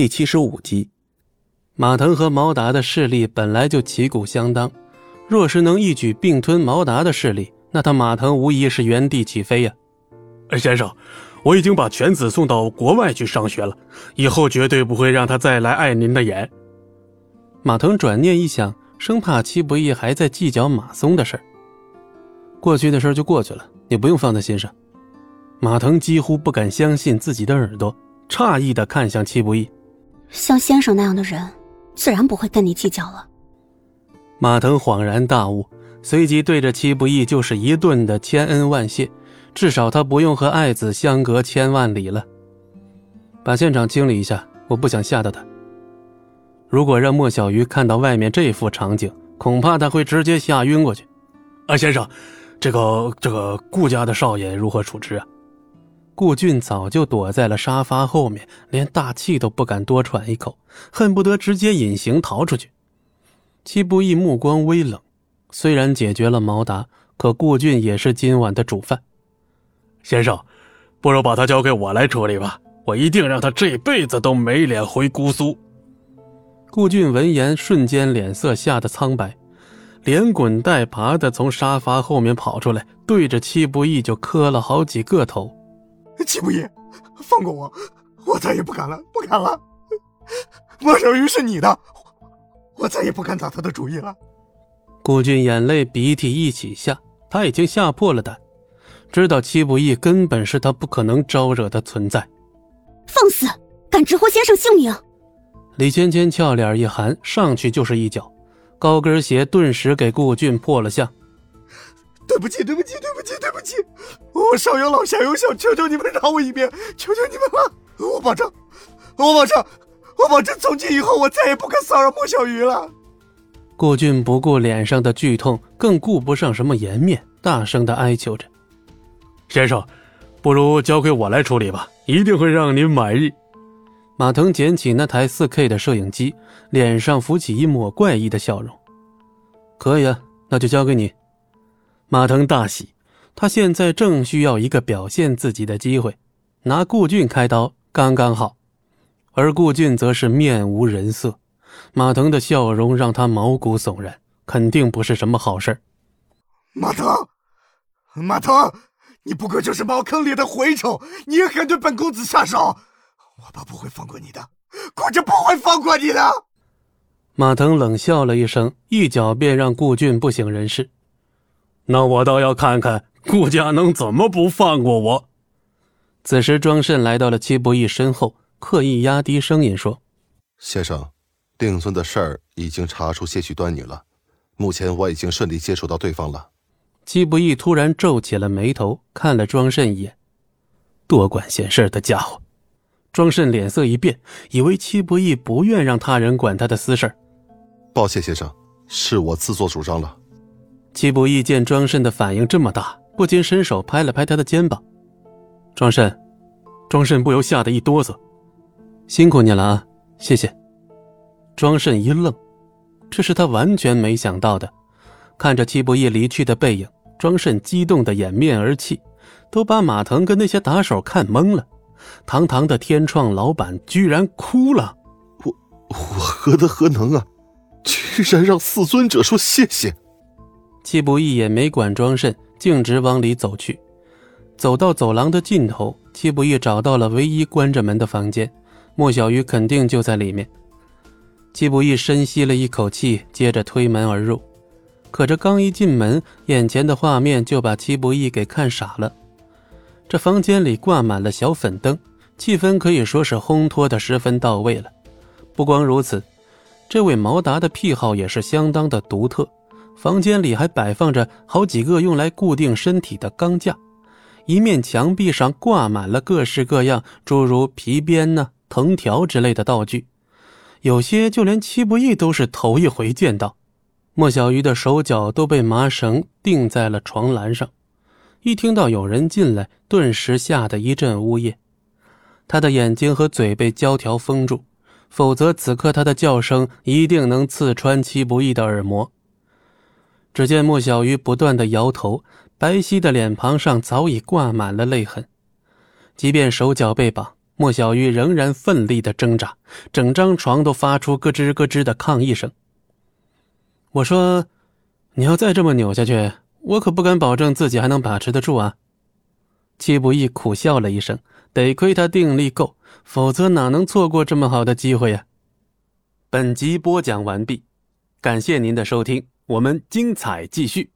第七十五集，马腾和毛达的势力本来就旗鼓相当，若是能一举并吞毛达的势力，那他马腾无疑是原地起飞呀！先生，我已经把犬子送到国外去上学了，以后绝对不会让他再来碍您的眼。马腾转念一想，生怕戚不义还在计较马松的事儿。过去的事就过去了，你不用放在心上。马腾几乎不敢相信自己的耳朵，诧异的看向戚不义。像先生那样的人，自然不会跟你计较了。马腾恍然大悟，随即对着戚不义就是一顿的千恩万谢，至少他不用和爱子相隔千万里了。把现场清理一下，我不想吓到他。如果让莫小鱼看到外面这副场景，恐怕他会直接吓晕过去。啊，先生，这个这个顾家的少爷如何处置啊？顾俊早就躲在了沙发后面，连大气都不敢多喘一口，恨不得直接隐形逃出去。戚不义目光微冷，虽然解决了毛达，可顾俊也是今晚的主犯。先生，不如把他交给我来处理吧，我一定让他这辈子都没脸回姑苏。顾俊闻言，瞬间脸色吓得苍白，连滚带爬的从沙发后面跑出来，对着戚不义就磕了好几个头。戚不义，放过我，我再也不敢了，不敢了。莫小鱼是你的，我再也不敢打他的主意了。顾俊眼泪鼻涕一起下，他已经吓破了胆，知道戚不义根本是他不可能招惹的存在。放肆，敢直呼先生姓名！李芊芊俏脸一寒，上去就是一脚，高跟鞋顿时给顾俊破了相。对不起，对不起，对不起，对不起！我上有老下有小，求求你们饶我一命，求求你们了！我保证，我保证，我保证，从今以后我再也不敢骚扰莫小鱼了。顾俊不顾脸上的剧痛，更顾不上什么颜面，大声的哀求着：“先生，不如交给我来处理吧，一定会让您满意。”马腾捡起那台 4K 的摄影机，脸上浮起一抹怪异的笑容：“可以啊，那就交给你。”马腾大喜，他现在正需要一个表现自己的机会，拿顾俊开刀刚刚好。而顾俊则是面无人色，马腾的笑容让他毛骨悚然，肯定不是什么好事马腾，马腾，你不过就是茅坑里的蛔虫，你也敢对本公子下手？我爸不会放过你的，顾家不会放过你的。马腾冷笑了一声，一脚便让顾俊不省人事。那我倒要看看顾家能怎么不放过我。此时，庄慎来到了戚不义身后，刻意压低声音说：“先生，定尊的事儿已经查出些许端倪了，目前我已经顺利接触到对方了。”戚不义突然皱起了眉头，看了庄慎一眼，多管闲事的家伙。庄慎脸色一变，以为戚不义不愿让他人管他的私事抱歉，先生，是我自作主张了。戚不义见庄慎的反应这么大，不禁伸手拍了拍他的肩膀。庄慎，庄慎不由吓得一哆嗦，辛苦你了啊，谢谢。庄慎一愣，这是他完全没想到的。看着戚不义离去的背影，庄慎激动的掩面而泣，都把马腾跟那些打手看懵了。堂堂的天创老板居然哭了，我我何德何能啊，居然让四尊者说谢谢。戚不义也没管庄慎，径直往里走去。走到走廊的尽头，戚不义找到了唯一关着门的房间，莫小鱼肯定就在里面。戚不义深吸了一口气，接着推门而入。可这刚一进门，眼前的画面就把戚不义给看傻了。这房间里挂满了小粉灯，气氛可以说是烘托的十分到位了。不光如此，这位毛达的癖好也是相当的独特。房间里还摆放着好几个用来固定身体的钢架，一面墙壁上挂满了各式各样诸如皮鞭呢、藤条之类的道具，有些就连戚不义都是头一回见到。莫小鱼的手脚都被麻绳钉在了床栏上，一听到有人进来，顿时吓得一阵呜咽，他的眼睛和嘴被胶条封住，否则此刻他的叫声一定能刺穿戚不义的耳膜。只见莫小鱼不断的摇头，白皙的脸庞上早已挂满了泪痕。即便手脚被绑，莫小鱼仍然奋力的挣扎，整张床都发出咯吱咯吱的抗议声。我说：“你要再这么扭下去，我可不敢保证自己还能把持得住啊。”戚不义苦笑了一声，得亏他定力够，否则哪能错过这么好的机会呀？本集播讲完毕，感谢您的收听，我们精彩继续。